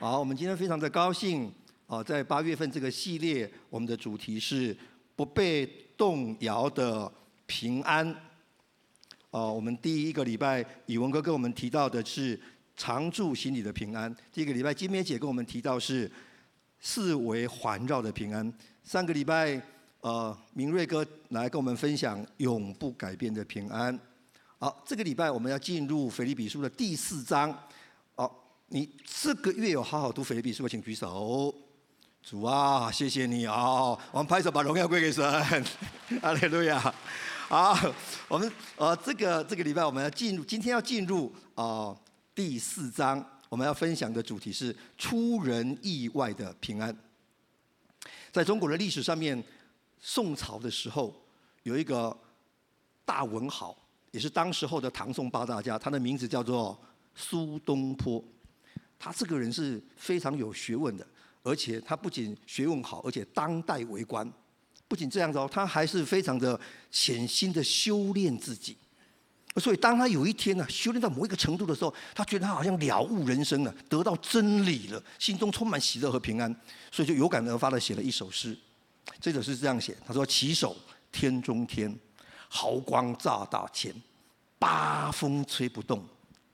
好，我们今天非常的高兴啊，在八月份这个系列，我们的主题是不被动摇的平安。哦，我们第一个礼拜，以文哥跟我们提到的是常住心里的平安；第一个礼拜，金梅姐跟我们提到是四维环绕的平安；上个礼拜，呃，明瑞哥来跟我们分享永不改变的平安。好，这个礼拜我们要进入腓立比书的第四章。你这个月有好好读腓立比书的，请举手。主啊，谢谢你啊！我们拍手把荣耀归给神，阿利路亚。好，我们呃，这个这个礼拜我们要进入，今天要进入啊、第四章，我们要分享的主题是出人意外的平安。在中国的历史上面，宋朝的时候有一个大文豪。也是当时候的唐宋八大家，他的名字叫做苏东坡。他这个人是非常有学问的，而且他不仅学问好，而且当代为官。不仅这样子哦，他还是非常的潜心的修炼自己。所以当他有一天呢，修炼到某一个程度的时候，他觉得他好像了悟人生了，得到真理了，心中充满喜乐和平安，所以就有感而发的写了一首诗。这首诗是这样写：他说，起手天中天。毫光照大千，八风吹不动，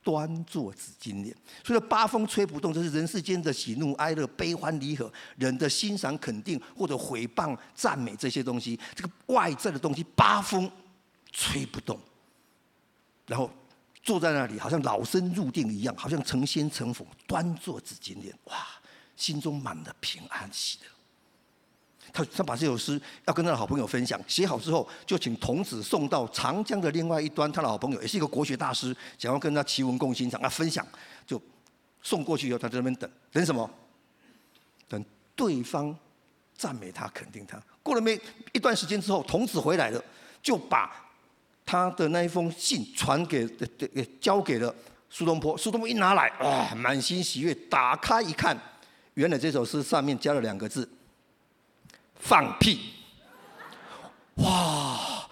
端坐紫金莲。所以八风吹不动，这是人世间的喜怒哀乐、悲欢离合，人的欣赏、肯定或者诽谤、赞美这些东西，这个外在的东西，八风吹不动。然后坐在那里，好像老僧入定一样，好像成仙成佛，端坐紫金莲。哇，心中满了平安喜乐。他他把这首诗要跟他的好朋友分享，写好之后就请童子送到长江的另外一端。他的好朋友也是一个国学大师，想要跟他齐文共欣赏，啊分享就送过去以后，他在那边等等什么？等对方赞美他、肯定他。过了没一段时间之后，童子回来了，就把他的那一封信传给给交给了苏东坡。苏东坡一拿来，哇，满心喜悦，打开一看，原来这首诗上面加了两个字。放屁！哇，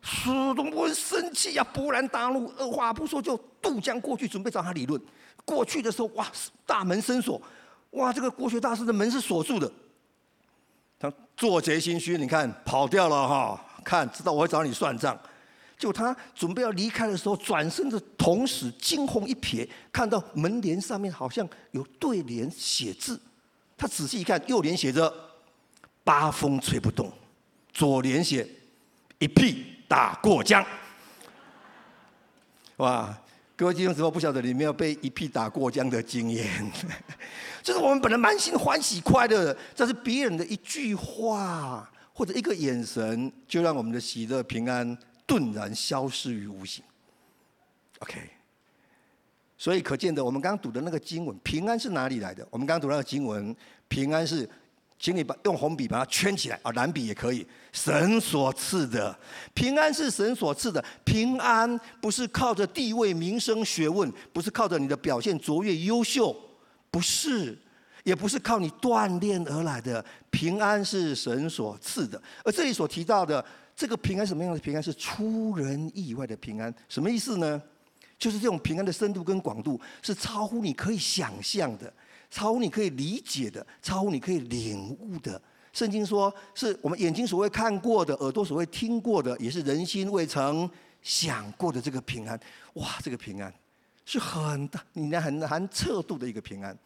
苏东坡生气呀，勃然大怒，二话不说就渡江过去，准备找他理论。过去的时候，哇，大门深锁，哇，这个国学大师的门是锁住的。他做贼心虚，你看跑掉了哈，看知道我会找你算账。就他准备要离开的时候，转身的同时惊鸿一瞥，看到门帘上面好像有对联写字。他仔细一看，右联写着。八风吹不动，左联写一屁打过江。哇，各位弟兄姊妹，不晓得你有没有被一屁打过江的经验？就是我们本来满心欢喜快乐的，但是别人的一句话或者一个眼神，就让我们的喜乐平安顿然消失于无形。OK，所以可见的，我们刚刚读的那个经文，平安是哪里来的？我们刚刚读那个经文，平安是。请你把用红笔把它圈起来啊，蓝笔也可以。神所赐的平安是神所赐的平安，不是靠着地位、名声、学问，不是靠着你的表现卓越、优秀，不是，也不是靠你锻炼而来的平安，是神所赐的。而这里所提到的这个平安，什么样的平安？是出人意外的平安。什么意思呢？就是这种平安的深度跟广度，是超乎你可以想象的。超乎你可以理解的，超乎你可以领悟的。圣经说，是我们眼睛所谓看过的，耳朵所谓听过的，也是人心未曾想过的这个平安。哇，这个平安是很大，你很难测度的一个平安。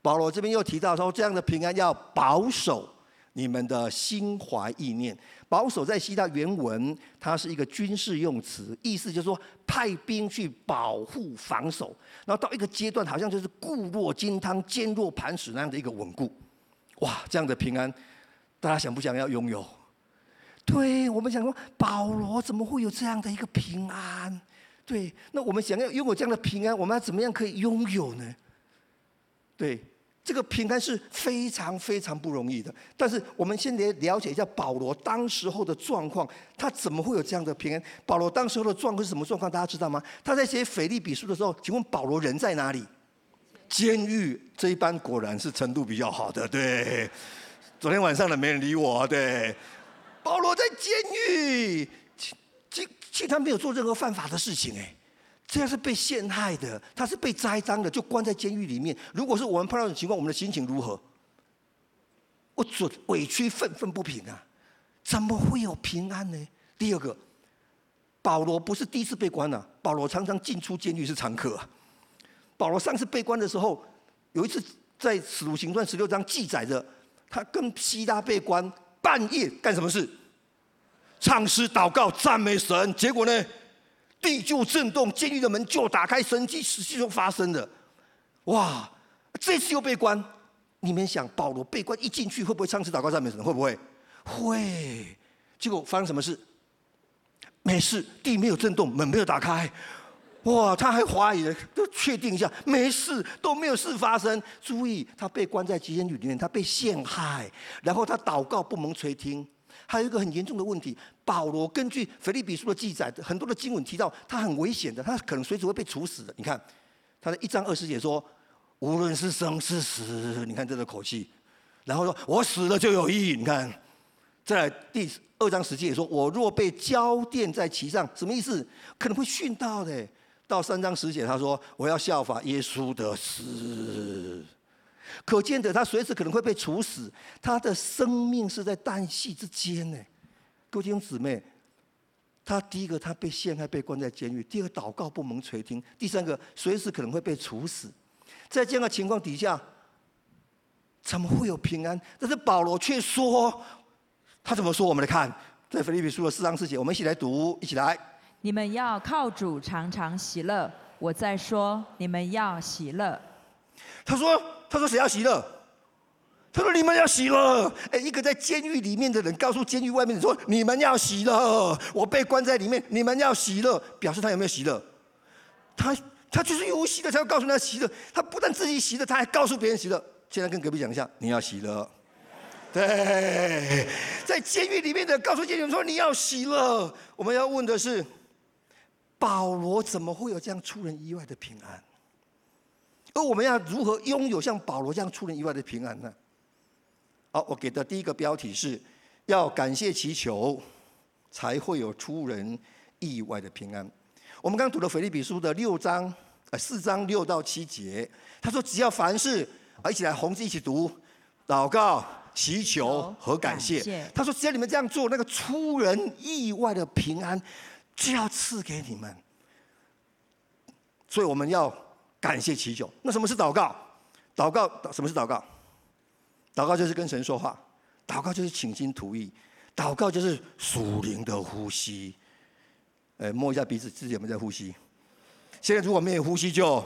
保罗这边又提到说，这样的平安要保守。你们的心怀意念，保守在希腊原文，它是一个军事用词，意思就是说派兵去保护防守，然后到一个阶段，好像就是固若金汤、坚若磐石那样的一个稳固。哇，这样的平安，大家想不想要拥有？对，我们想说，保罗怎么会有这样的一个平安？对，那我们想要拥有这样的平安，我们要怎么样可以拥有呢？对。这个平安是非常非常不容易的，但是我们先来了解一下保罗当时候的状况，他怎么会有这样的平安？保罗当时候的状况是什么状况？大家知道吗？他在写腓立比书的时候，请问保罗人在哪里？监狱，这一班果然是程度比较好的。对，昨天晚上的没人理我。对，保罗在监狱，其其其他没有做任何犯法的事情，哎，这样是被陷害的，他是被栽赃的，就关在监狱里面。如果是我们碰到这种情况，我们的心情如何？我准委屈愤愤不平啊！怎么会有平安呢？第二个，保罗不是第一次被关了，保罗常常进出监狱是常客啊。保罗上次被关的时候，有一次在使徒行传十六章记载着，他跟西拉被关，半夜干什么事？唱诗祷告赞美神，结果呢？地就震动，监狱的门就打开，神迹实际就发生了。哇！这次又被关，你们想，保罗被关一进去，会不会唱诗祷告赞美神？会不会？会。结果发生什么事？没事，地没有震动，门没有打开。哇！他还怀疑，都确定一下，没事，都没有事发生。注意，他被关在监狱里面，他被陷害，然后他祷告不蒙垂听。还有一个很严重的问题，保罗根据腓立比书的记载，很多的经文提到他很危险的，他可能随时会被处死的。你看，他的一章二十节说，无论是生是死，你看这个口气，然后说我死了就有意义。你看，在第二章十节也说，我若被浇奠在其上，什么意思？可能会殉道的。到三章十节他说，我要效法耶稣的死。可见的，他随时可能会被处死，他的生命是在旦夕之间呢。各位弟兄姊妹，他第一个他被陷害，被关在监狱；第二个祷告不蒙垂听；第三个随时可能会被处死。在这样的情况底下，怎么会有平安？但是保罗却说，他怎么说？我们来看，在腓立比书的四章四节，我们一起来读，一起来。你们要靠主常常喜乐。我在说，你们要喜乐。他说。他说：“谁要喜乐？”他说：“你们要喜乐。”哎，一个在监狱里面的人告诉监狱外面的人说：“你们要喜乐。”我被关在里面，你们要喜乐，表示他有没有喜乐？他他就是有喜乐，才要告诉他喜乐。他不但自己喜乐，他还告诉别人喜乐。现在跟隔壁讲一下：“你要喜乐。”对，在监狱里面的告诉监狱说：“你要喜乐。”我们要问的是：保罗怎么会有这样出人意外的平安？而我们要如何拥有像保罗这样出人意外的平安呢？好，我给的第一个标题是要感谢祈求，才会有出人意外的平安。我们刚读了腓立比书的六章，呃，四章六到七节，他说只要凡事啊，一起来红字一起读，祷告、祈求和感谢。他说只要你们这样做，那个出人意外的平安就要赐给你们。所以我们要。感谢祈求，那什么是祷告？祷告，什么是祷告？祷告就是跟神说话，祷告就是倾心吐意，祷告就是属灵的呼吸。哎，摸一下鼻子，自己有没有在呼吸？现在如果没有呼吸，就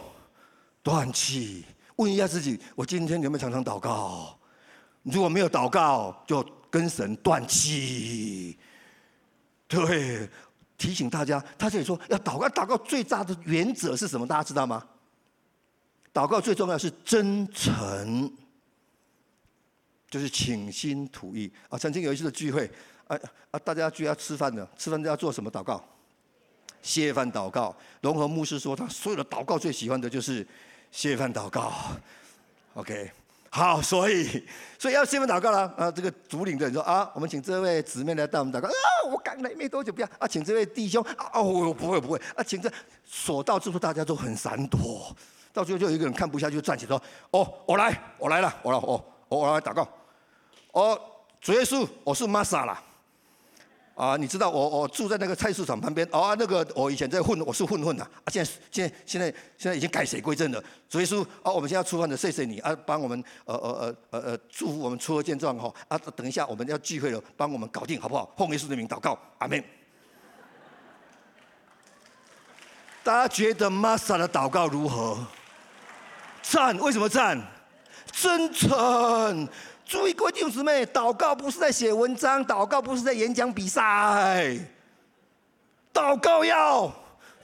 断气。问一下自己，我今天有没有常常祷告？如果没有祷告，就跟神断气。对，提醒大家，他这里说要祷告，祷告最大的原则是什么？大家知道吗？祷告最重要是真诚，就是倾心吐意啊！曾经有一次的聚会，啊啊，大家聚要吃饭的，吃饭都要做什么祷告？谢饭祷告。龙和牧师说，他所有的祷告最喜欢的就是谢饭祷告。OK，好，所以所以要谢饭祷告了啊！这个主领的人说啊，我们请这位姊妹来带我们祷告啊！我刚来没多久，不要啊，请这位弟兄啊，哦，不会不会啊，请这所到之处大家都很闪躲。到最后就有一个人看不下去，站起来说：“哦，我来，我来了，我来，哦，我来祷告。哦，主耶稣，我是玛莎啦。啊，你知道我我住在那个菜市场旁边。哦，那个我以前在混，我是混混呐。啊，现在现在现在现在已经改邪归正了。主耶稣，啊，我们现在出饭的，谢谢你啊，帮我们呃呃呃呃呃祝福我们出恶见状哈。啊，等一下我们要聚会了，帮我们搞定好不好？奉耶稣的名祷告，阿门。大家觉得玛莎的祷告如何？赞，为什么赞？真诚。注意，各位弟兄姊妹，祷告不是在写文章，祷告不是在演讲比赛，祷告要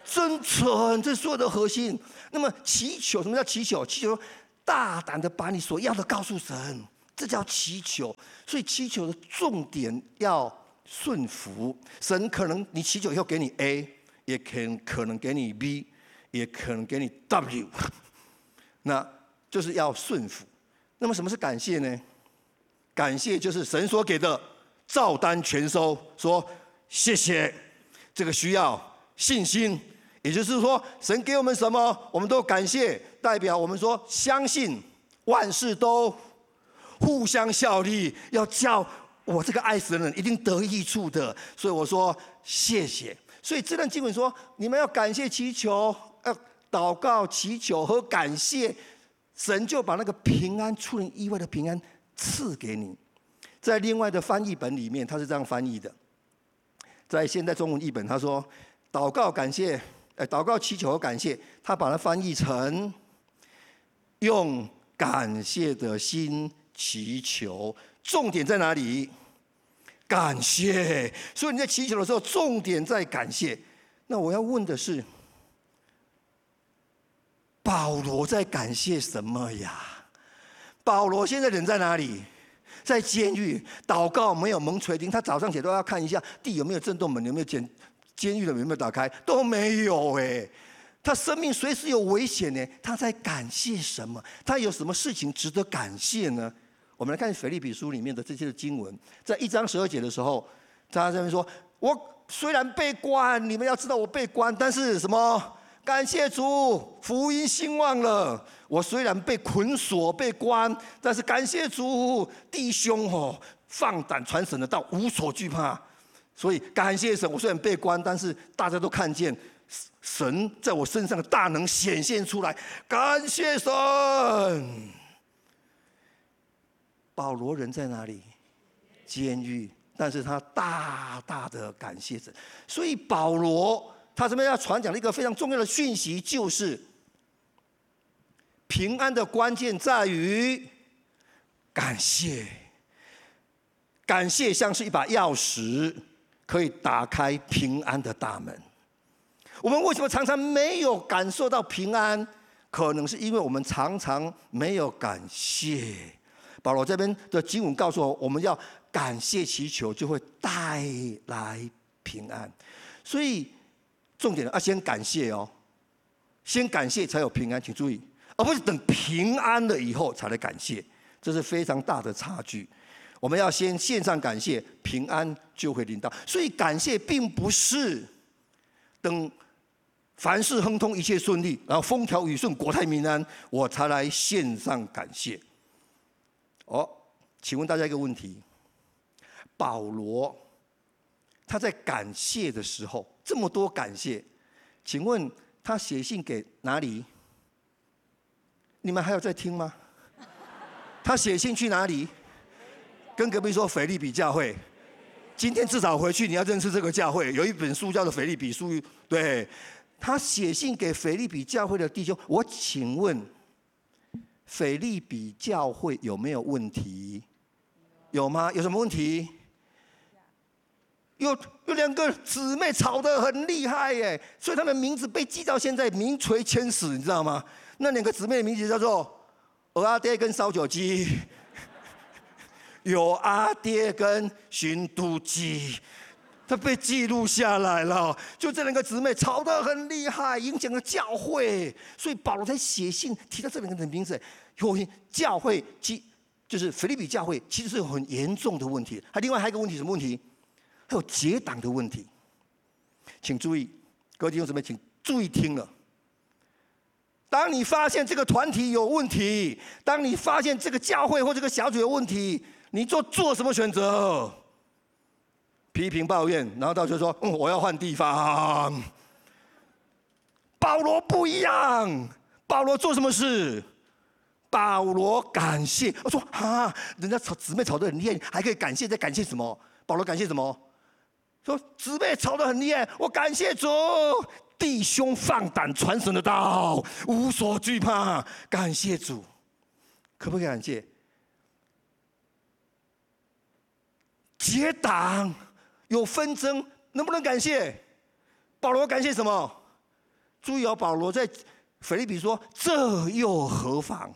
真诚，这是所有的核心。那么祈求，什么叫祈求？祈求大胆的把你所要的告诉神，这叫祈求。所以祈求的重点要顺服神。可能你祈求以后给你 A，也可可能给你 B，也可能给你 W。那就是要顺服。那么什么是感谢呢？感谢就是神所给的照单全收，说谢谢。这个需要信心，也就是说，神给我们什么，我们都感谢，代表我们说相信万事都互相效力，要叫我这个爱神的人一定得益处的。所以我说谢谢。所以这段经文说，你们要感谢、祈求、祷告、祈求和感谢，神就把那个平安、出人意外的平安赐给你。在另外的翻译本里面，他是这样翻译的。在现代中文译本，他说：“祷告感谢，哎，祷告祈求和感谢。”他把它翻译成“用感谢的心祈求”。重点在哪里？感谢。所以你在祈求的时候，重点在感谢。那我要问的是，保罗在感谢什么呀？保罗现在人在哪里？在监狱祷告，没有门垂钉。他早上起来都要看一下地有没有震动，门有没有监监狱的门有没有打开，都没有哎。他生命随时有危险呢。他在感谢什么？他有什么事情值得感谢呢？我们来看腓立比书里面的这些的经文，在一章十二节的时候，他在那边说：“我虽然被关，你们要知道我被关，但是什么？感谢主，福音兴旺了。”我虽然被捆锁、被关，但是感谢主，弟兄哦，放胆传神的道，无所惧怕。所以感谢神，我虽然被关，但是大家都看见神在我身上的大能显现出来。感谢神。保罗人在哪里？监狱，但是他大大的感谢神。所以保罗他这边要传讲的一个非常重要的讯息就是。平安的关键在于感谢，感谢像是一把钥匙，可以打开平安的大门。我们为什么常常没有感受到平安？可能是因为我们常常没有感谢。保罗这边的经文告诉我，我们要感谢祈求，就会带来平安。所以重点要先感谢哦，先感谢才有平安，请注意。而不是等平安了以后才来感谢，这是非常大的差距。我们要先献上感谢，平安就会临到。所以感谢并不是等凡事亨通、一切顺利，然后风调雨顺、国泰民安，我才来献上感谢。哦，请问大家一个问题：保罗他在感谢的时候这么多感谢，请问他写信给哪里？你们还有在听吗？他写信去哪里？跟隔壁说腓利比教会。今天至少回去你要认识这个教会，有一本书叫做《腓利比书》。对，他写信给腓利比教会的弟兄。我请问，腓利比教会有没有问题？有吗？有什么问题？有有两个姊妹吵得很厉害耶，所以他们名字被记到现在名垂千史，你知道吗？那两个姊妹的名字叫做蚵仔爹跟烧酒鸡，有阿爹跟寻都鸡，他被记录下来了。就这两个姊妹吵得很厉害，影响了教会，所以保罗才写信提到这两个人的名字。有教会，其就是腓立比教会，其实是有很严重的问题。还另外还有一个问题，什么问题？还有结党的问题。请注意，各位弟兄姊妹，请注意听了。当你发现这个团体有问题，当你发现这个教会或这个小组有问题，你做做什么选择？批评抱怨，然后到就说：“嗯，我要换地方。”保罗不一样，保罗做什么事？保罗感谢。我说：“啊，人家吵姊妹吵得很厉害，还可以感谢，在感谢什么？”保罗感谢什么？说姊妹吵得很厉害，我感谢主。弟兄放胆传神的道，无所惧怕，感谢主，可不可以感谢？结党有纷争，能不能感谢？保罗感谢什么？注意哦，保罗在腓立比说：“这又何妨？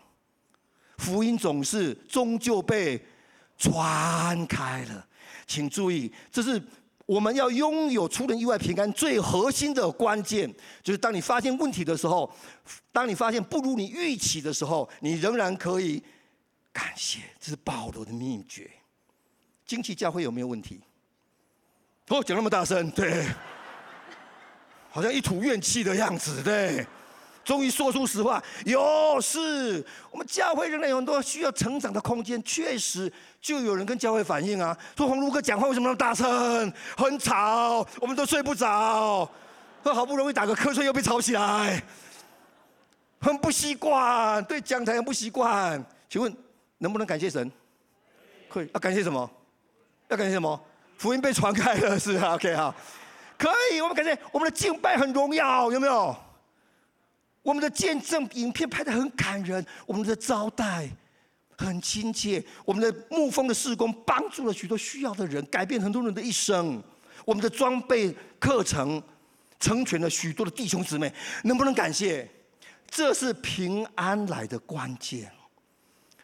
福音总是终究被传开了。”请注意，这是。我们要拥有出人意外平安，最核心的关键就是：当你发现问题的时候，当你发现不如你预期的时候，你仍然可以感谢。这是保罗的秘诀。惊奇教会有没有问题？哦，讲那么大声，对。好像一吐怨气的样子，对。终于说出实话，有是我们教会仍然有很多需要成长的空间。确实，就有人跟教会反映啊，说宏儒哥讲话为什么那么大声，很吵，我们都睡不着。说好不容易打个瞌睡又被吵起来，很不习惯，对讲台很不习惯。请问能不能感谢神？可以。要感谢什么？要感谢什么？福音被传开了，是啊，OK 哈，可以。我们感谢我们的敬拜很荣耀，有没有？我们的见证影片拍得很感人，我们的招待很亲切，我们的牧风的事工帮助了许多需要的人，改变很多人的一生。我们的装备课程成全了许多的弟兄姊妹，能不能感谢？这是平安来的关键。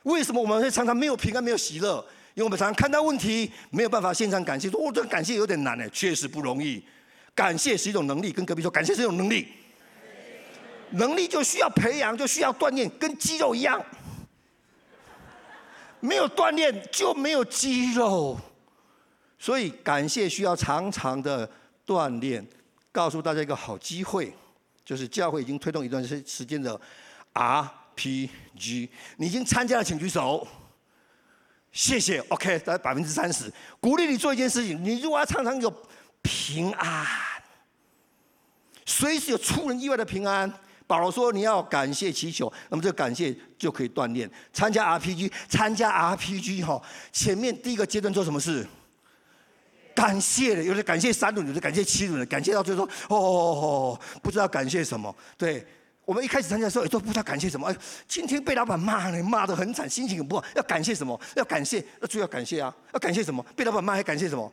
为什么我们会常常没有平安、没有喜乐？因为我们常常看到问题，没有办法现场感谢。说，哦，这个感谢有点难呢，确实不容易。感谢是一种能力，跟隔壁说，感谢是一种能力。能力就需要培养，就需要锻炼，跟肌肉一样。没有锻炼就没有肌肉，所以感谢需要长长的锻炼。告诉大家一个好机会，就是教会已经推动一段时时间的 RPG，你已经参加了，请举手。谢谢，OK，大概百分之三十。鼓励你做一件事情，你如果要常常有平安，随时有出人意外的平安。保罗说：“你要感谢祈求，那么这个感谢就可以锻炼。参加 RPG，参加 RPG 哈，前面第一个阶段做什么事？感谢的，有的感谢三轮，有的感谢七轮的，感谢到最后说哦，不知道感谢什么。对，我们一开始参加的时候也都不知道感谢什么。哎，今天被老板骂了，骂得很惨，心情很不好。要感谢什么？要感谢，那就要感谢啊！要感谢什么？被老板骂还感谢什么？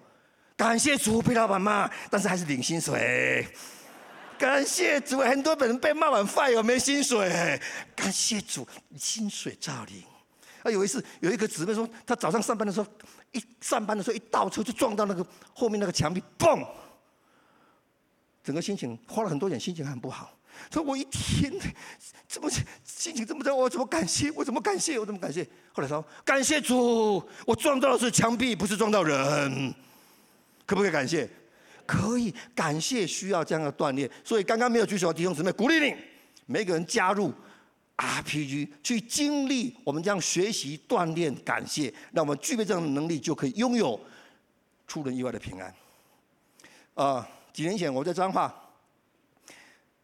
感谢主，被老板骂，但是还是领薪水。”感谢主，很多人被骂完饭有没薪水？感谢主，薪水照领。啊，有一次有一个姊妹说，她早上上班的时候，一上班的时候一倒车就撞到那个后面那个墙壁，嘣！整个心情花了很多钱，心情很不好。说我一天怎么心情这么糟，我怎么感谢？我怎么感谢？我怎么感谢？后来说感谢主，我撞到的是墙壁，不是撞到人。可不可以感谢？可以感谢，需要这样的锻炼，所以刚刚没有举手的弟兄姊妹，鼓励你每个人加入 RPG，去经历我们这样学习锻炼感谢，让我们具备这样的能力，就可以拥有出人意外的平安。啊、几年前我在彰化，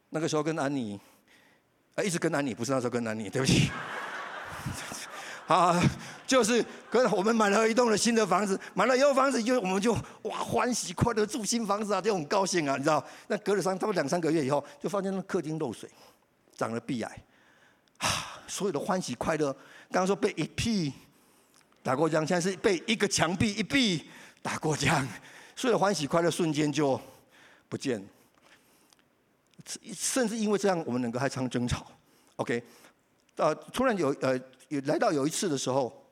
那个时候跟安妮，啊，一直跟安妮，不是那时候跟安妮，对不起。啊，就是，可是我们买了一栋的新的房子，买了以后房子就我们就哇欢喜快乐住新房子啊，就很高兴啊，你知道？那隔了三，差不多两三个月以后，就发现那客厅漏水，长了壁癌，啊，所有的欢喜快乐，刚刚说被一屁打过浆，现在是被一个墙壁一壁打过浆，所有的欢喜快乐瞬间就不见，甚至因为这样，我们两个还常争吵，OK，呃，突然有呃。有来到有一次的时候，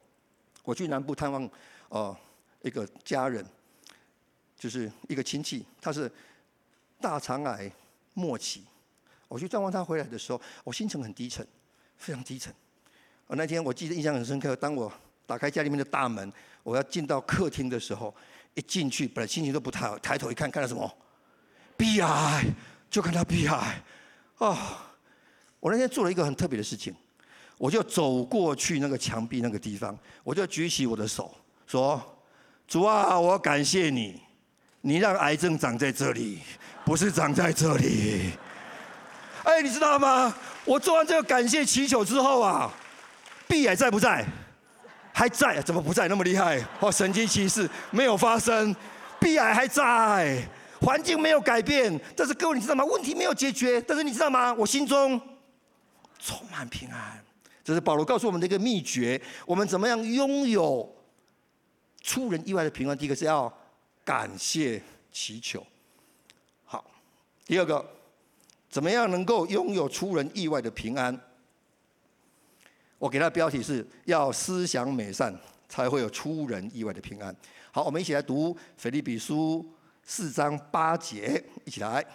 我去南部探望，呃，一个家人，就是一个亲戚，他是大肠癌末期。我去探望他回来的时候，我心情很低沉，非常低沉。而那天我记得印象很深刻，当我打开家里面的大门，我要进到客厅的时候，一进去本来心情都不太好，抬头一看，看到什么？壁癌，就看到壁癌。哦，我那天做了一个很特别的事情。我就走过去那个墙壁那个地方，我就举起我的手说：“主啊，我感谢你，你让癌症长在这里，不是长在这里。”哎，你知道吗？我做完这个感谢祈求之后啊，壁癌在不在？还在？怎么不在？那么厉害？哦，神迹奇事没有发生，壁癌还在，环境没有改变，但是各位你知道吗？问题没有解决，但是你知道吗？我心中充满平安。这是保罗告诉我们的一个秘诀：我们怎么样拥有出人意外的平安？第一个是要感谢祈求。好，第二个，怎么样能够拥有出人意外的平安？我给他的标题是要思想美善，才会有出人意外的平安。好，我们一起来读腓立比书四章八节，一起来。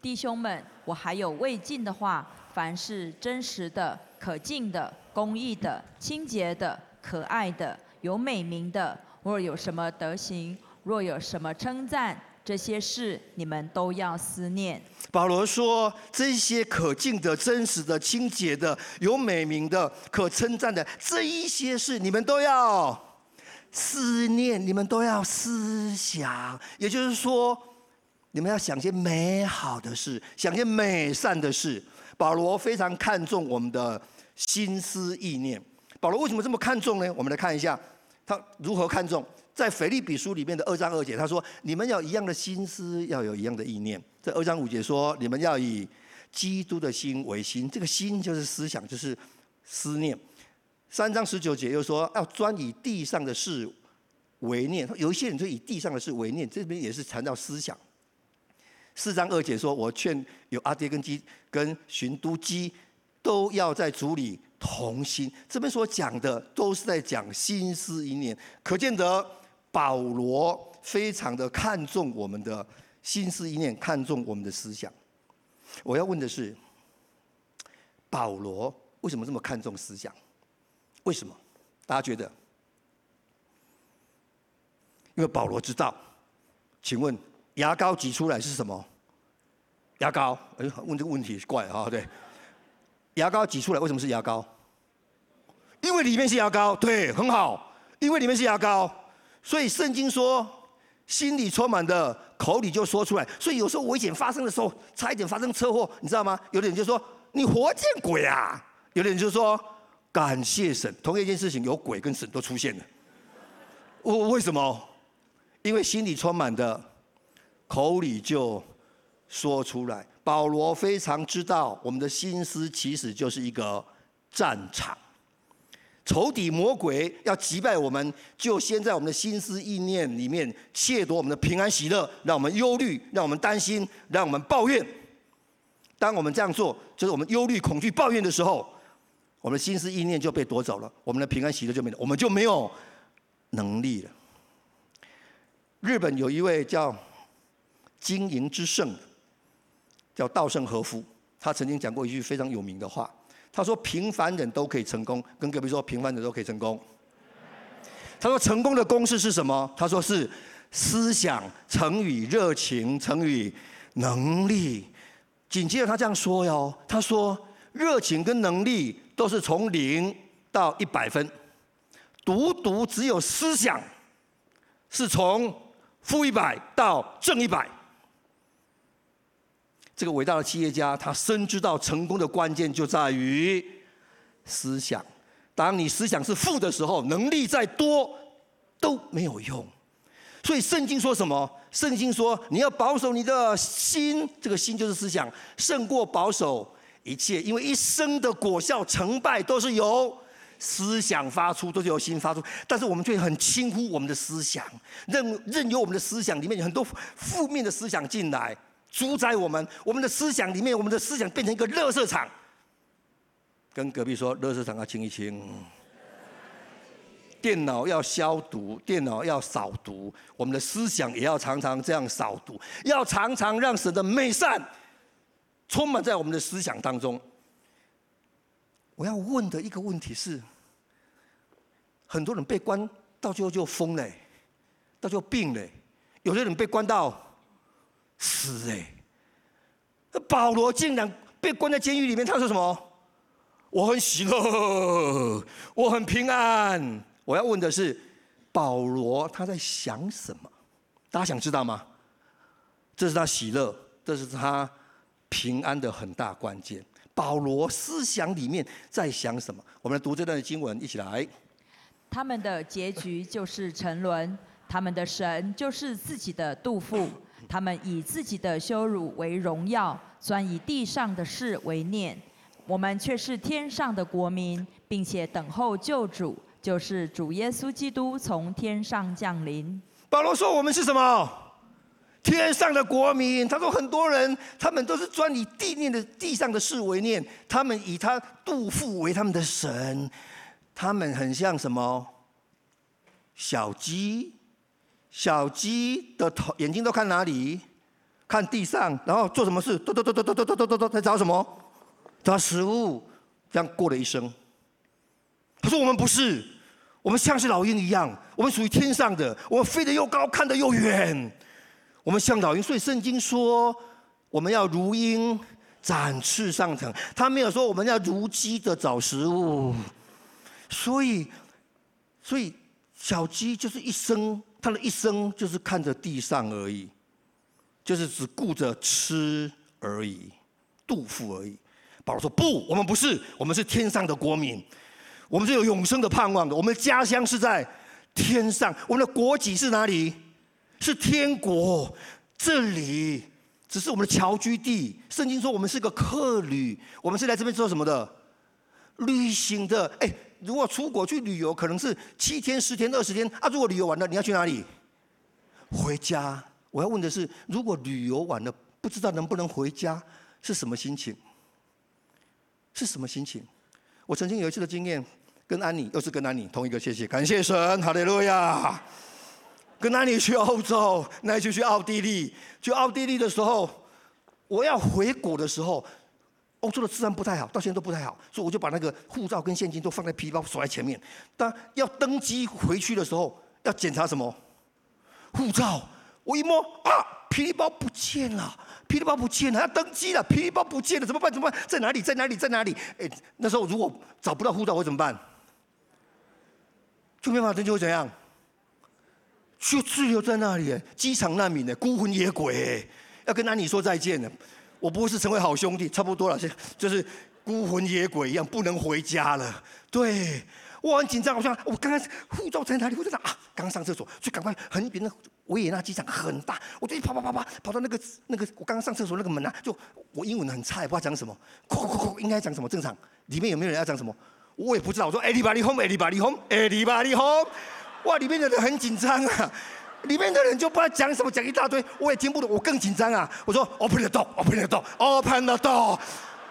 弟兄们，我还有未尽的话。凡是真实的、可敬的、公义的、清洁的、可爱的、有美名的，若有什么德行，若有什么称赞，这些事你们都要思念。保罗说：“这些可敬的、真实的、清洁的、有美名的、可称赞的，这一些事你们都要思念，你们都要思想。也就是说，你们要想些美好的事，想些美善的事。”保罗非常看重我们的心思意念。保罗为什么这么看重呢？我们来看一下他如何看重。在腓立比书里面的二章二节，他说：“你们要一样的心思，要有一样的意念。”在二章五节说：“你们要以基督的心为心。”这个心就是思想，就是思念。三章十九节又说：“要专以地上的事为念。”有一些人就以地上的事为念，这边也是谈到思想。四章二节说：“我劝有阿爹跟基跟寻都基都要在主里同心。”这边所讲的都是在讲心思意念，可见得。保罗非常的看重我们的心思意念，看重我们的思想。我要问的是，保罗为什么这么看重思想？为什么？大家觉得？因为保罗知道。请问牙膏挤出来是什么？牙膏？哎，问这个问题怪哈，对。牙膏挤出来为什么是牙膏？因为里面是牙膏，对，很好。因为里面是牙膏。所以圣经说，心里充满的，口里就说出来。所以有时候危险发生的时候，差一点发生车祸，你知道吗？有的人就说你活见鬼啊！有的人就说感谢神。同一件事情，有鬼跟神都出现了。为为什么？因为心里充满的，口里就说出来。保罗非常知道，我们的心思其实就是一个战场。仇敌魔鬼要击败我们，就先在我们的心思意念里面窃夺我们的平安喜乐，让我们忧虑，让我们担心，让我们抱怨。当我们这样做，就是我们忧虑、恐惧、抱怨的时候，我们的心思意念就被夺走了，我们的平安喜乐就没了，我们就没有能力了。日本有一位叫经营之圣，叫稻盛和夫，他曾经讲过一句非常有名的话。他说：“平凡人都可以成功。”跟隔壁说：“平凡人都可以成功。”他说：“成功的公式是什么？”他说：“是思想乘以热情乘以能力。”紧接着他这样说哟：“他说热情跟能力都是从零到一百分，独独只有思想是从负一百到正一百。”这个伟大的企业家，他深知道成功的关键就在于思想。当你思想是负的时候，能力再多都没有用。所以圣经说什么？圣经说你要保守你的心，这个心就是思想，胜过保守一切。因为一生的果效成败都是由思想发出，都是由心发出。但是我们却很轻忽我们的思想，任任由我们的思想里面有很多负面的思想进来。主宰我们，我们的思想里面，我们的思想变成一个垃圾场。跟隔壁说，垃圾场要清一清。电脑要消毒，电脑要扫毒，我们的思想也要常常这样扫毒，要常常让神的美善充满在我们的思想当中。我要问的一个问题是：很多人被关到最后就疯了，到最后病了，有些人被关到。死哎！保罗竟然被关在监狱里面，他说什么？我很喜乐，我很平安。我要问的是，保罗他在想什么？大家想知道吗？这是他喜乐，这是他平安的很大关键。保罗思想里面在想什么？我们来读这段经文，一起来。他们的结局就是沉沦，他们的神就是自己的肚腹。他们以自己的羞辱为荣耀，专以地上的事为念。我们却是天上的国民，并且等候救主，就是主耶稣基督从天上降临。保罗说：“我们是什么？天上的国民。”他说：“很多人，他们都是专以地念的地上的事为念，他们以他杜父为他们的神。他们很像什么？小鸡。”小鸡的头眼睛都看哪里？看地上，然后做什么事？嘟嘟嘟嘟嘟嘟嘟嘟嘟，在找什么？找食物。这样过了一生。他说：“我们不是，我们像是老鹰一样，我们属于天上的，我们飞得又高，看得又远。我们像老鹰，所以圣经说我们要如鹰展翅上腾。他没有说我们要如鸡的找食物。所以，所以小鸡就是一生，他的一生就是看着地上而已，就是只顾着吃而已，杜甫而已。保罗说：“不，我们不是，我们是天上的国民，我们是有永生的盼望的。我们的家乡是在天上，我们的国籍是哪里？是天国。这里只是我们的侨居地。圣经说我们是个客旅，我们是来这边做什么的？旅行的。哎，如果出国去旅游，可能是七天、十天、二十天啊。如果旅游完了，你要去哪里？回家。我要问的是，如果旅游完了，不知道能不能回家，是什么心情？”是什么心情？我曾经有一次的经验，跟安妮，又是跟安妮同一个，谢谢，感谢神，哈利路亚。跟安妮去欧洲，那一次去奥地利，去奥地利的时候，我要回国的时候，欧洲的治安不太好，到现在都不太好，所以我就把那个护照跟现金都放在皮包锁在前面。当要登机回去的时候，要检查什么？护照，我一摸啊，皮包不见了。皮包不见了，要登机了。皮包不见了，怎么办？怎么办？在哪里？在哪里？在哪里？哎，那时候如果找不到护照，我怎么办？就没法登机会怎样？就滞留在那里，机场难民呢，孤魂野鬼，要跟安妮说再见了。我不会是成为好兄弟，差不多了，就是孤魂野鬼一样，不能回家了。对。我很紧张，我说我刚刚护照在哪里？我在哪啊？刚上厕所，就赶快很远的维也纳机场很大，我就一跑跑跑跑跑到那个那个我刚刚上厕所那个门啊，就我英文很差，也不知道讲什么，哐哐哐，应该讲什么正常？里面有没有人要讲什么？我也不知道。我说 Everybody home，Everybody home，Everybody home。哇，里面的人很紧张啊，里面的人就不知道讲什么，讲一大堆，我也听不懂，我更紧张啊。我说 Open the door，Open the door，Open the door。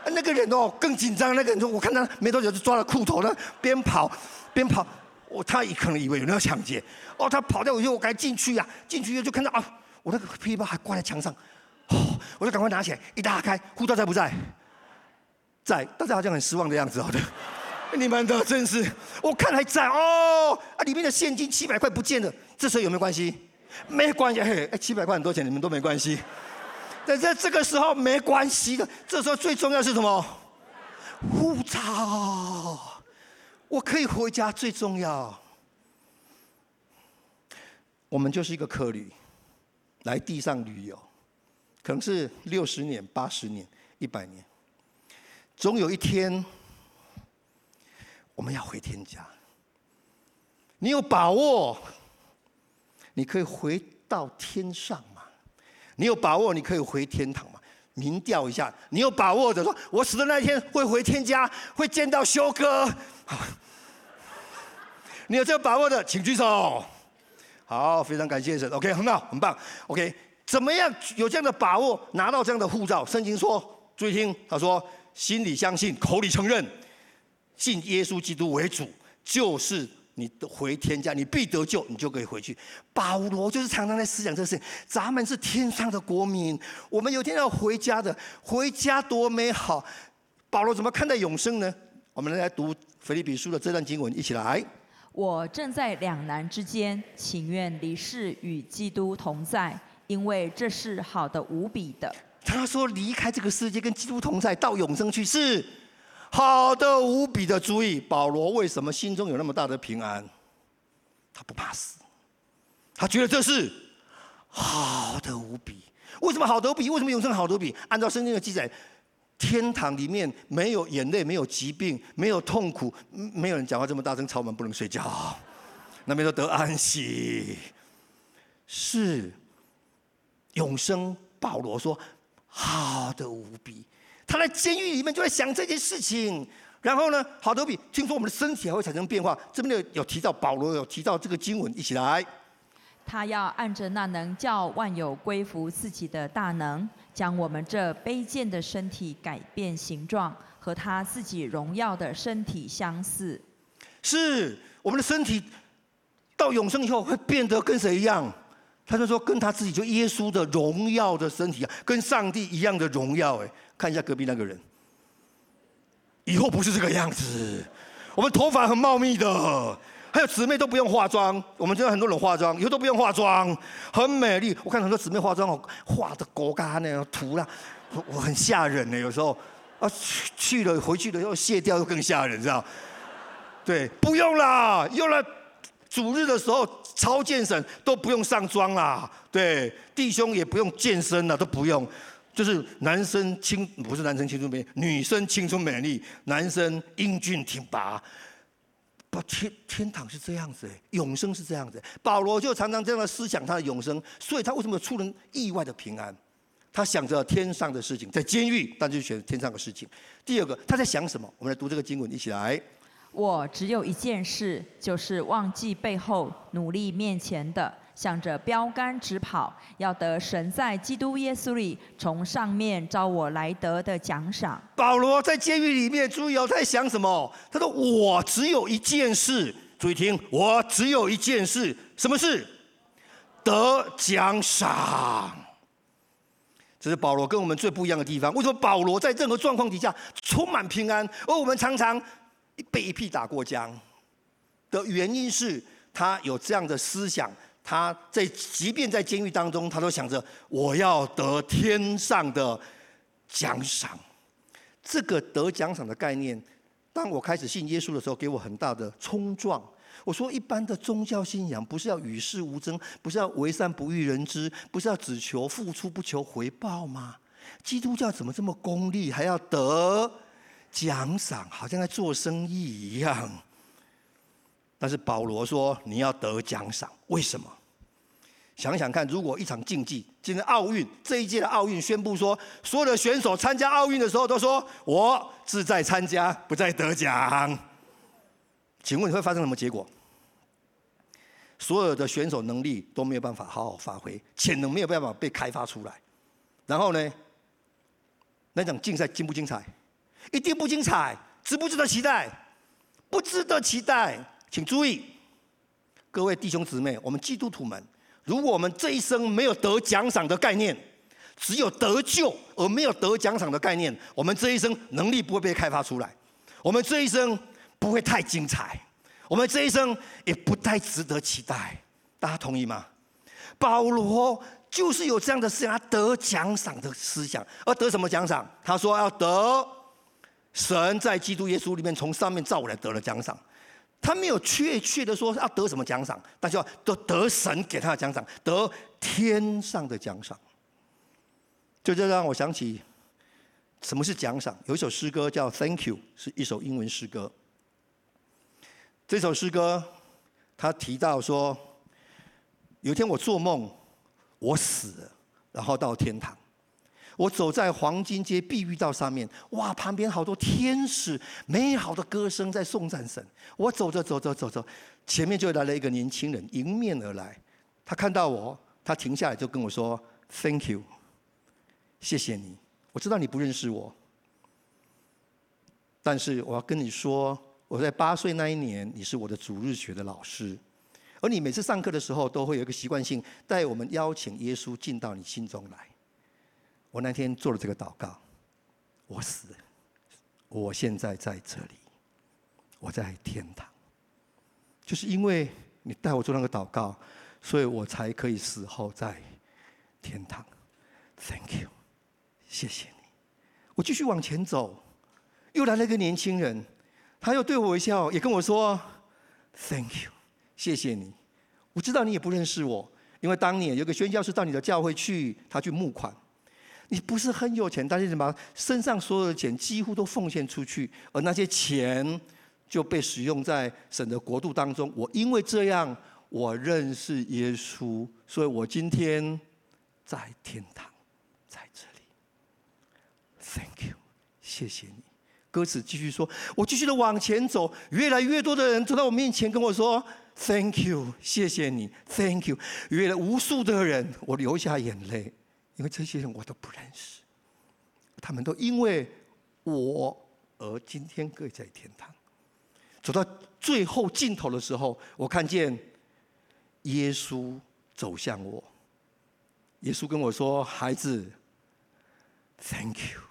那个人哦更紧张，那个人说：“我看他没多久就抓了裤头，那边跑边跑，我他也可能以为有人要抢劫，哦，他跑掉以后我赶紧进去呀，进去以后就看到啊，我那个皮包还挂在墙上，哦，我就赶快拿起来，一打开，护照在不在？在，大家好像很失望的样子，好的，你们的真是，我看还在哦，啊，里面的现金七百块不见了，这时候有没有关系？没关系，嘿，哎，七百块很多钱，你们都没关系。”但在这这个时候没关系的，这时候最重要是什么？护照，我可以回家最重要。我们就是一个客旅，来地上旅游，可能是六十年、八十年、一百年，总有一天我们要回天家。你有把握？你可以回到天上吗。你有把握你可以回天堂吗？民调一下，你有把握的说，我死的那一天会回天家，会见到修哥。你有这个把握的，请举手。好，非常感谢神。OK，很好，很棒。OK，怎么样有这样的把握拿到这样的护照？圣经说，注意听，他说，心里相信，口里承认，信耶稣基督为主，就是。你回天家，你必得救，你就可以回去。保罗就是常常在思想这个事情。咱们是天上的国民，我们有天要回家的，回家多美好。保罗怎么看待永生呢？我们来读腓利比书的这段经文，一起来。我正在两难之间，情愿离世与基督同在，因为这是好的无比的。他说离开这个世界跟基督同在，到永生去是。好的无比的主意，保罗为什么心中有那么大的平安？他不怕死，他觉得这是好的无比。为什么好的无比？为什么永生好的无比？按照圣经的记载，天堂里面没有眼泪，没有疾病，没有痛苦，没有人讲话这么大声吵门不能睡觉，那边都得安息，是永生。保罗说好的无比。他在监狱里面就在想这件事情，然后呢，好德比听说我们的身体还会产生变化，这边有有提到保罗有提到这个经文，一起来。他要按着那能叫万有归服自己的大能，将我们这卑贱的身体改变形状，和他自己荣耀的身体相似。是我们的身体到永生以后会变得跟谁一样？他就说跟他自己就耶稣的荣耀的身体啊，跟上帝一样的荣耀哎。看一下隔壁那个人，以后不是这个样子。我们头发很茂密的，还有姊妹都不用化妆，我们知道很多人化妆，以后都不用化妆，很美丽。我看很多姊妹化妆哦，画的狗干那样涂了，我很吓人呢。有时候啊去去了回去了又卸掉，又更吓人，知道？对，不用啦，用了主日的时候超健身都不用上妆啦。对，弟兄也不用健身了，都不用，就是男生青不是男生青春美丽，女生青春美丽，男生英俊挺拔。不，天天堂是这样子，永生是这样子。保罗就常常这样的思想他的永生，所以他为什么出人意外的平安？他想着天上的事情，在监狱，但就选天上的事情。第二个，他在想什么？我们来读这个经文，一起来。我只有一件事，就是忘记背后，努力面前的。向着标杆直跑，要得神在基督耶稣里从上面召我来得的奖赏。保罗在监狱里面，注意哦，在想什么？他说：“我只有一件事，注意听，我只有一件事，什么事？得奖赏。”这是保罗跟我们最不一样的地方。为什么保罗在任何状况底下充满平安，而我们常常被一屁打过江？的原因是他有这样的思想。他在即便在监狱当中，他都想着我要得天上的奖赏。这个得奖赏的概念，当我开始信耶稣的时候，给我很大的冲撞。我说，一般的宗教信仰不是要与世无争，不是要为善不欲人知，不是要只求付出不求回报吗？基督教怎么这么功利，还要得奖赏，好像在做生意一样？但是保罗说，你要得奖赏，为什么？想想看，如果一场竞技，今天奥运这一届的奥运宣布说，所有的选手参加奥运的时候都说，我志在参加，不在得奖。请问你会发生什么结果？所有的选手能力都没有办法好好发挥，潜能没有办法被开发出来。然后呢，那场竞赛精不精彩？一定不精彩，值不值得期待？不值得期待。请注意，各位弟兄姊妹，我们基督徒们，如果我们这一生没有得奖赏的概念，只有得救而没有得奖赏的概念，我们这一生能力不会被开发出来，我们这一生不会太精彩，我们这一生也不太值得期待。大家同意吗？保罗就是有这样的思想，他得奖赏的思想，而得什么奖赏？他说要得神在基督耶稣里面从上面召我来得了奖赏。他没有确切的说要得什么奖赏，但是要得得神给他的奖赏，得天上的奖赏。就这让我想起什么是奖赏。有一首诗歌叫《Thank You》，是一首英文诗歌。这首诗歌他提到说，有一天我做梦，我死了，然后到天堂。我走在黄金街碧玉道上面，哇，旁边好多天使，美好的歌声在颂赞神。我走着走着走着，前面就来了一个年轻人迎面而来，他看到我，他停下来就跟我说：“Thank you，谢谢你。我知道你不认识我，但是我要跟你说，我在八岁那一年，你是我的主日学的老师，而你每次上课的时候，都会有一个习惯性带我们邀请耶稣进到你心中来。”我那天做了这个祷告，我死了，我现在在这里，我在天堂，就是因为你带我做那个祷告，所以我才可以死后在天堂。Thank you，谢谢你。我继续往前走，又来了一个年轻人，他又对我微笑，也跟我说：“Thank you，谢谢你。我知道你也不认识我，因为当年有个宣教士到你的教会去，他去募款。”你不是很有钱，但是你把身上所有的钱几乎都奉献出去，而那些钱就被使用在神的国度当中。我因为这样，我认识耶稣，所以我今天在天堂，在这里。Thank you，谢谢你。歌词继续说，我继续的往前走，越来越多的人走到我面前跟我说：“Thank you，谢谢你，Thank you。”越来无数的人，我流下眼泪。因为这些人我都不认识，他们都因为我而今天跪在天堂。走到最后尽头的时候，我看见耶稣走向我。耶稣跟我说：“孩子，Thank you。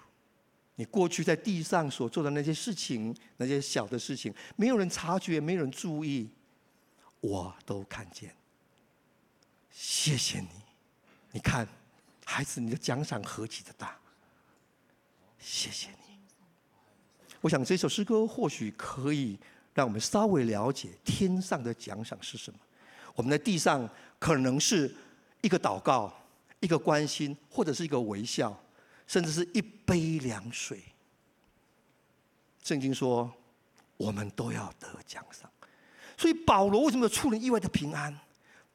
你过去在地上所做的那些事情，那些小的事情，没有人察觉，没有人注意。我都看见。谢谢你，你看，孩子，你的奖赏何其的大！谢谢你。我想这首诗歌或许可以让我们稍微了解天上的奖赏是什么。我们在地上可能是一个祷告、一个关心，或者是一个微笑，甚至是一杯凉水。圣经说，我们都要得奖赏。所以保罗为什么出人意外的平安？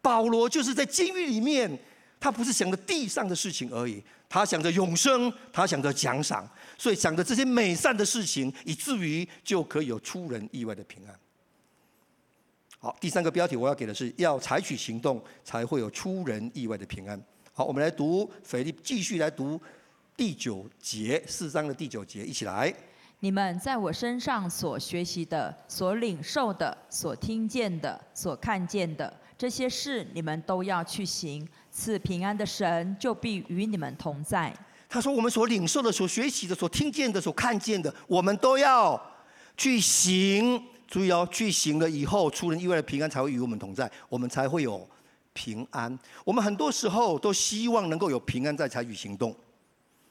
保罗就是在监狱里面，他不是想着地上的事情而已，他想着永生，他想着奖赏，所以想着这些美善的事情，以至于就可以有出人意外的平安。好，第三个标题我要给的是要采取行动，才会有出人意外的平安。好，我们来读腓立，继续来读第九节，四章的第九节，一起来。你们在我身上所学习的、所领受的、所听见的、所看见的。这些事你们都要去行，赐平安的神就必与你们同在。他说：“我们所领受的、所学习的、所听见的、所看见的，我们都要去行。注意哦，去行了以后，出人意外的平安才会与我们同在，我们才会有平安。我们很多时候都希望能够有平安再采取行动，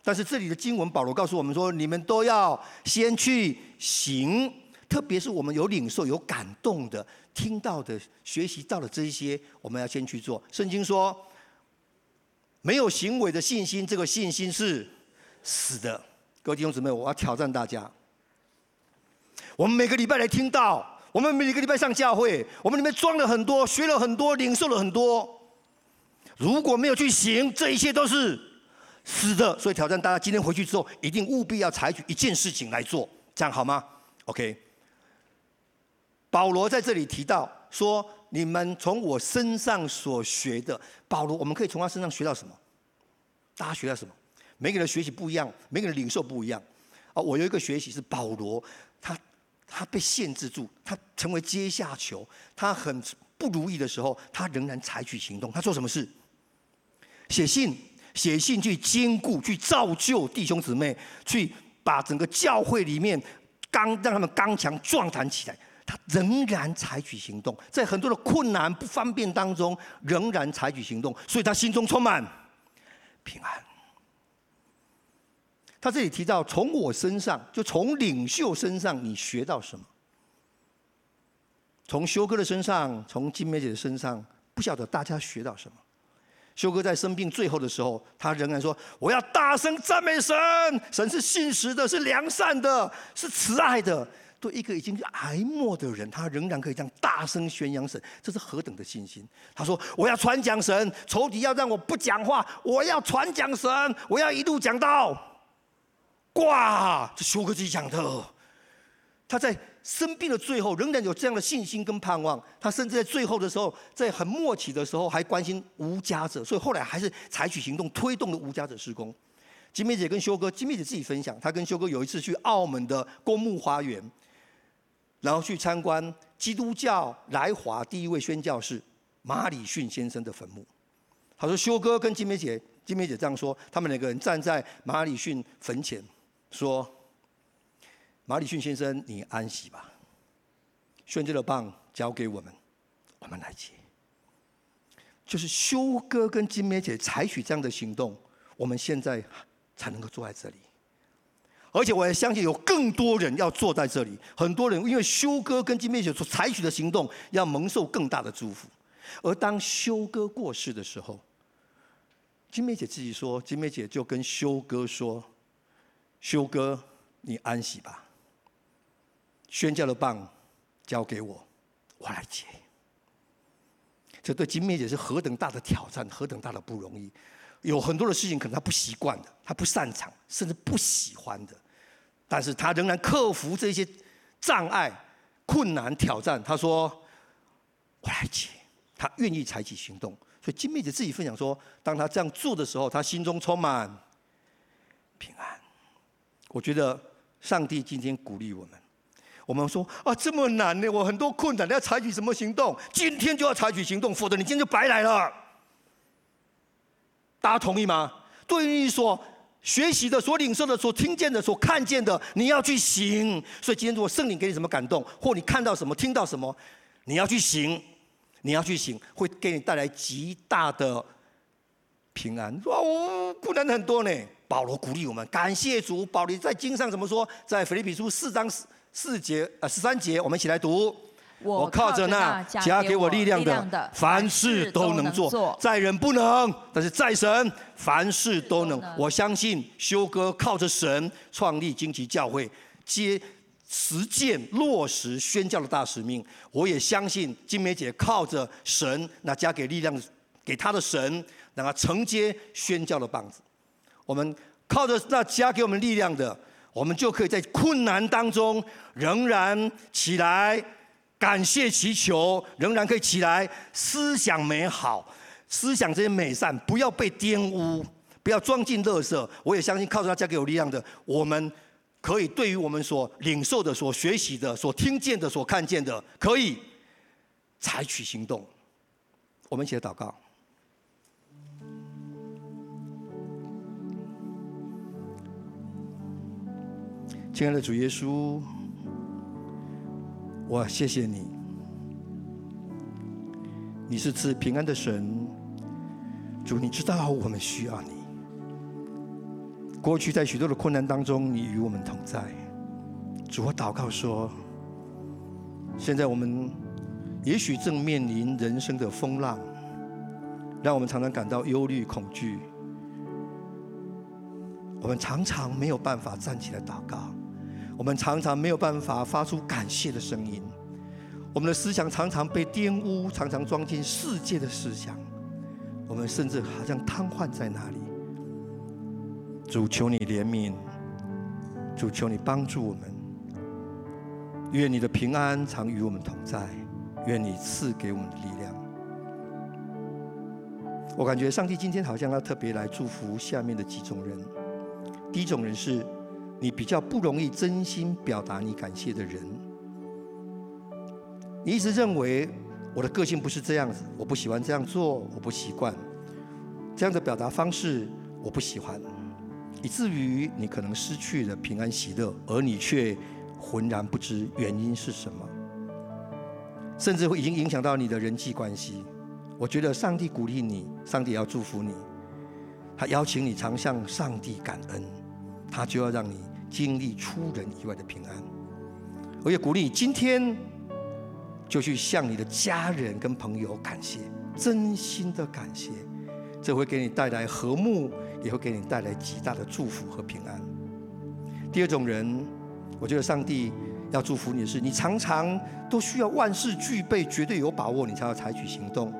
但是这里的经文，保罗告诉我们说：你们都要先去行。”特别是我们有领受、有感动的、听到的、学习到的这一些，我们要先去做。圣经说，没有行为的信心，这个信心是死的。各位弟兄姊妹，我要挑战大家。我们每个礼拜来听到，我们每个礼拜上教会，我们里面装了很多，学了很多，领受了很多。如果没有去行，这一切都是死的。所以挑战大家，今天回去之后，一定务必要采取一件事情来做，这样好吗？OK。保罗在这里提到说：“你们从我身上所学的，保罗，我们可以从他身上学到什么？大家学到什么？每个人学习不一样，每个人领受不一样。啊，我有一个学习是保罗，他他被限制住，他成为阶下囚，他很不如意的时候，他仍然采取行动。他做什么事？写信，写信去坚固、去造就弟兄姊妹，去把整个教会里面刚让他们刚强壮胆起来。”他仍然采取行动，在很多的困难不方便当中，仍然采取行动，所以他心中充满平安。他这里提到，从我身上，就从领袖身上，你学到什么？从修哥的身上，从金梅姐的身上，不晓得大家学到什么？修哥在生病最后的时候，他仍然说：“我要大声赞美神，神是信实的，是良善的，是慈爱的。”对一个已经挨默的人，他仍然可以这样大声宣扬神，这是何等的信心！他说：“我要传讲神，仇敌要让我不讲话，我要传讲神，我要一路讲到挂。”这修哥自己讲的。他在生病的最后，仍然有这样的信心跟盼望。他甚至在最后的时候，在很末期的时候，还关心无家者，所以后来还是采取行动，推动了无家者施工。金梅姐跟修哥，金梅姐自己分享，她跟修哥有一次去澳门的公墓花园。然后去参观基督教来华第一位宣教士马里逊先生的坟墓。他说：“修哥跟金梅姐，金梅姐这样说，他们两个人站在马里逊坟前，说：‘马里逊先生，你安息吧。宣教的棒交给我们，我们来接。’就是修哥跟金梅姐采取这样的行动，我们现在才能够坐在这里。”而且我也相信有更多人要坐在这里，很多人因为修哥跟金梅姐所采取的行动，要蒙受更大的祝福。而当修哥过世的时候，金梅姐自己说，金梅姐就跟修哥说：“修哥，你安息吧，宣教的棒交给我，我来接。”这对金梅姐是何等大的挑战，何等大的不容易。有很多的事情可能她不习惯的，她不擅长，甚至不喜欢的。但是他仍然克服这些障碍、困难、挑战。他说：“我来接。”他愿意采取行动。所以金妹子自己分享说：“当他这样做的时候，他心中充满平安。”我觉得上帝今天鼓励我们。我们说：“啊，这么难呢！我很多困难，要采取什么行动？今天就要采取行动，否则你今天就白来了。”大家同意吗？对于你说。学习的、所领受的、所听见的、所看见的，你要去行。所以今天如果圣灵给你什么感动，或你看到什么、听到什么，你要去行。你要去行，会给你带来极大的平安。哇，我不能很多呢。保罗鼓励我们，感谢主。保罗在经上怎么说？在腓立比书四章四四节呃十三节，我们一起来读。我靠着那加给我力量的，凡事都能做。在人不能，但是在神凡事都能。我相信修哥靠着神创立荆棘教会，接实践落实宣教的大使命。我也相信金梅姐靠着神那加给力量给她的神，让她承接宣教的棒子。我们靠着那加给我们力量的，我们就可以在困难当中仍然起来。感谢祈求，仍然可以起来，思想美好，思想这些美善，不要被玷污，不要装进垃圾。我也相信，靠着他加给我力量的，我们可以对于我们所领受的、所学习的、所听见的、所看见的，可以采取行动。我们一起来祷告，亲爱的主耶稣。我谢谢你，你是赐平安的神，主，你知道我们需要你。过去在许多的困难当中，你与我们同在。主，我祷告说，现在我们也许正面临人生的风浪，让我们常常感到忧虑、恐惧。我们常常没有办法站起来祷告。我们常常没有办法发出感谢的声音，我们的思想常常被玷污，常常装进世界的思想，我们甚至好像瘫痪在那里。主求你怜悯，主求你帮助我们，愿你的平安常与我们同在，愿你赐给我们的力量。我感觉上帝今天好像要特别来祝福下面的几种人，第一种人是。你比较不容易真心表达你感谢的人，你一直认为我的个性不是这样子，我不喜欢这样做，我不习惯这样的表达方式，我不喜欢，以至于你可能失去了平安喜乐，而你却浑然不知原因是什么，甚至会已经影响到你的人际关系。我觉得上帝鼓励你，上帝要祝福你，他邀请你常向上帝感恩。他就要让你经历出人意外的平安。我也鼓励你今天就去向你的家人跟朋友感谢，真心的感谢，这会给你带来和睦，也会给你带来极大的祝福和平安。第二种人，我觉得上帝要祝福你的是，你常常都需要万事俱备，绝对有把握，你才要采取行动。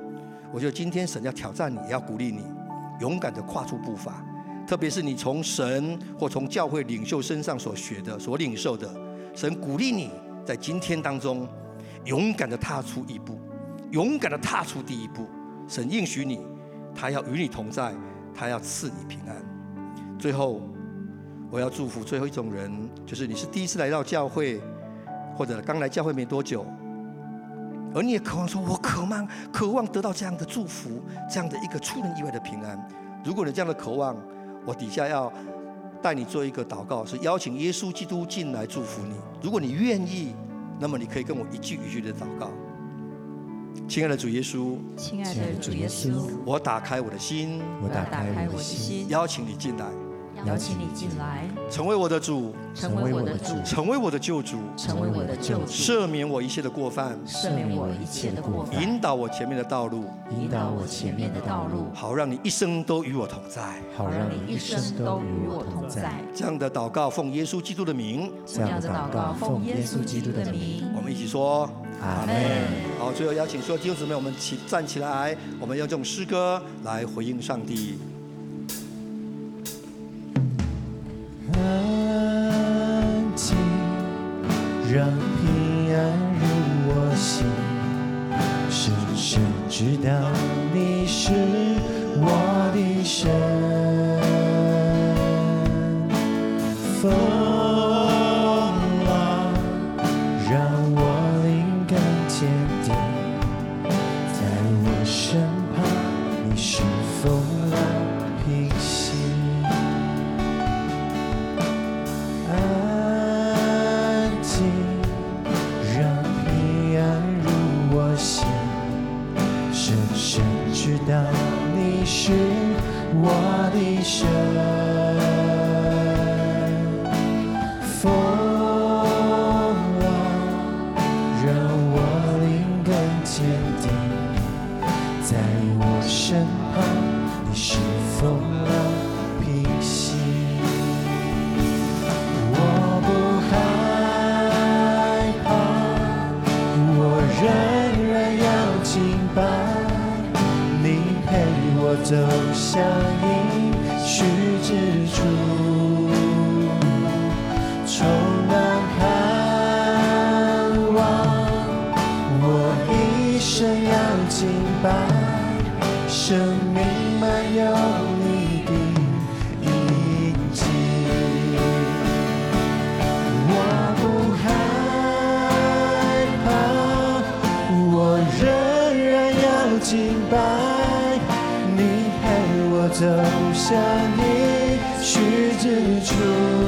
我觉得今天神要挑战你，也要鼓励你，勇敢的跨出步伐。特别是你从神或从教会领袖身上所学的、所领受的，神鼓励你在今天当中勇敢的踏出一步，勇敢的踏出第一步。神应许你，他要与你同在，他要赐你平安。最后，我要祝福最后一种人，就是你是第一次来到教会，或者刚来教会没多久，而你也渴望说，我渴望、渴望得到这样的祝福，这样的一个出人意外的平安。如果你这样的渴望，我底下要带你做一个祷告，是邀请耶稣基督进来祝福你。如果你愿意，那么你可以跟我一句一句的祷告。亲爱的主耶稣，亲爱的主耶稣，我打开我的心，我打开我的心，邀请你进来。邀请你进来，成为我的主，成为我的主，成为我的救主，成为我的救主，赦免我一切的过犯，赦免我一切的过犯，引导我前面的道路，引导我前面的道路，好让你一生都与我同在，好让你一生都与我同在。这样的祷告奉耶稣基督的名，这样的祷告奉耶稣基督的名，我们一起说阿门。好，最后邀请所有弟兄姊妹，我们起站起来，我们用这种诗歌来回应上帝。让平安入我心，深深知道你是我的神。走向你，须知处。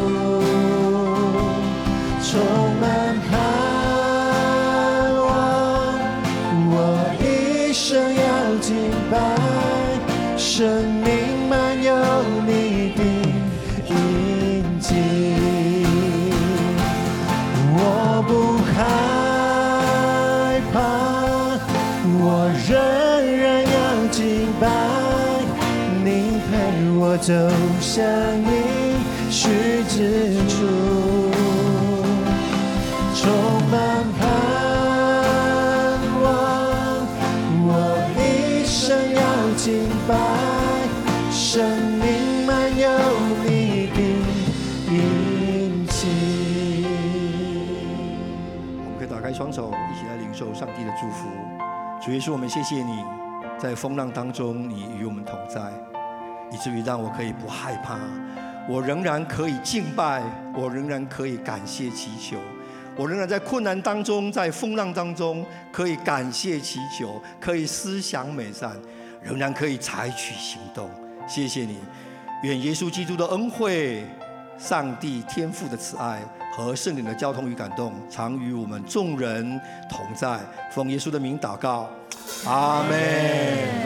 走向你许之处。充满盼望，我一生要敬拜，生命满有你的印记。我们可以打开双手，一起来领受上帝的祝福。主耶稣，我们谢谢你，在风浪当中，你与我们同在，以至于让我可以不害怕，我仍然可以敬拜，我仍然可以感谢祈求。我仍然在困难当中，在风浪当中，可以感谢祈求，可以思想美善，仍然可以采取行动。谢谢你，愿耶稣基督的恩惠、上帝天父的慈爱和圣灵的交通与感动，常与我们众人同在。奉耶稣的名祷告，阿门。